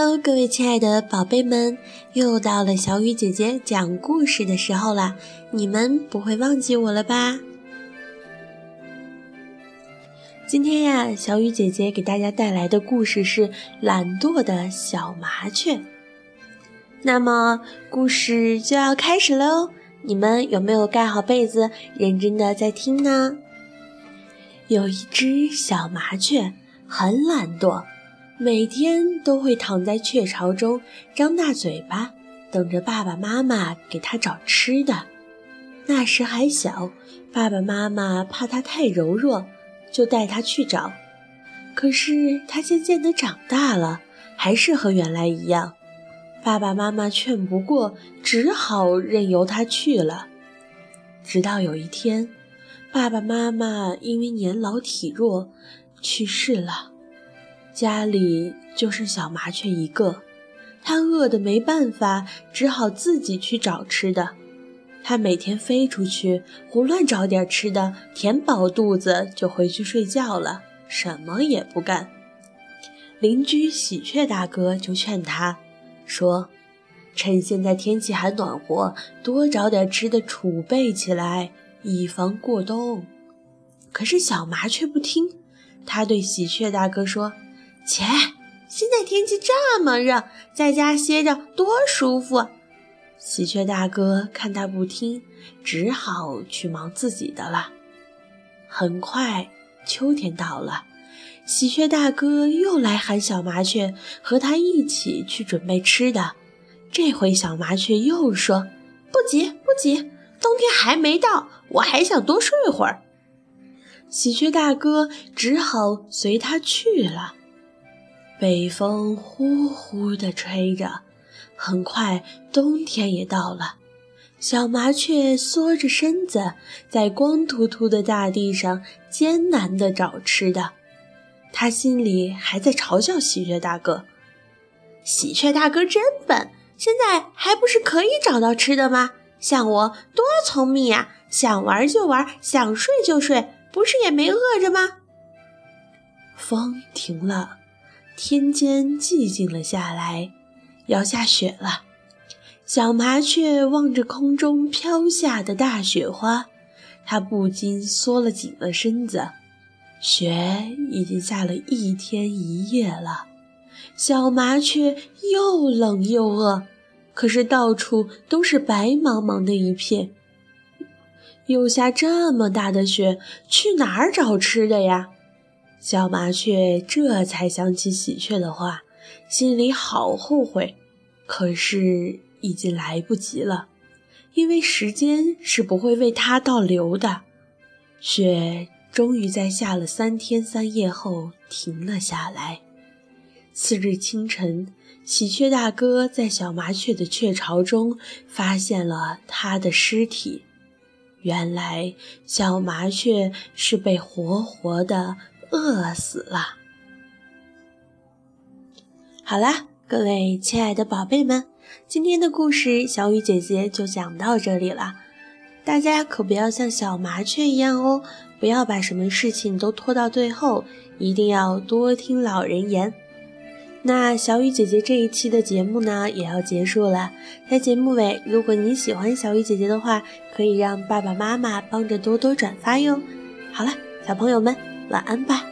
Hello，各位亲爱的宝贝们，又到了小雨姐姐讲故事的时候了。你们不会忘记我了吧？今天呀，小雨姐姐给大家带来的故事是《懒惰的小麻雀》。那么，故事就要开始喽。你们有没有盖好被子，认真的在听呢？有一只小麻雀，很懒惰。每天都会躺在雀巢中，张大嘴巴，等着爸爸妈妈给它找吃的。那时还小，爸爸妈妈怕它太柔弱，就带它去找。可是它渐渐地长大了，还是和原来一样。爸爸妈妈劝不过，只好任由它去了。直到有一天，爸爸妈妈因为年老体弱去世了。家里就剩小麻雀一个，它饿得没办法，只好自己去找吃的。它每天飞出去，胡乱找点吃的，填饱肚子就回去睡觉了，什么也不干。邻居喜鹊大哥就劝他说：“趁现在天气还暖和，多找点吃的储备起来，以防过冬。”可是小麻雀不听，他对喜鹊大哥说。切！现在天气这么热，在家歇着多舒服。喜鹊大哥看他不听，只好去忙自己的了。很快，秋天到了，喜鹊大哥又来喊小麻雀和他一起去准备吃的。这回小麻雀又说：“不急，不急，冬天还没到，我还想多睡会儿。”喜鹊大哥只好随他去了。北风呼呼地吹着，很快冬天也到了。小麻雀缩着身子，在光秃秃的大地上艰难地找吃的。它心里还在嘲笑喜鹊大哥：“喜鹊大哥真笨，现在还不是可以找到吃的吗？像我多聪明呀，想玩就玩，想睡就睡，不是也没饿着吗？”风停了。天间寂静了下来，要下雪了。小麻雀望着空中飘下的大雪花，它不禁缩了紧了身子。雪已经下了一天一夜了，小麻雀又冷又饿，可是到处都是白茫茫的一片。又下这么大的雪，去哪儿找吃的呀？小麻雀这才想起喜鹊的话，心里好后悔，可是已经来不及了，因为时间是不会为它倒流的。雪终于在下了三天三夜后停了下来。次日清晨，喜鹊大哥在小麻雀的雀巢中发现了它的尸体。原来，小麻雀是被活活的。饿死了。好啦，各位亲爱的宝贝们，今天的故事小雨姐姐就讲到这里了。大家可不要像小麻雀一样哦，不要把什么事情都拖到最后，一定要多听老人言。那小雨姐姐这一期的节目呢，也要结束了。在节目尾，如果你喜欢小雨姐姐的话，可以让爸爸妈妈帮着多多转发哟。好了，小朋友们。晚安吧。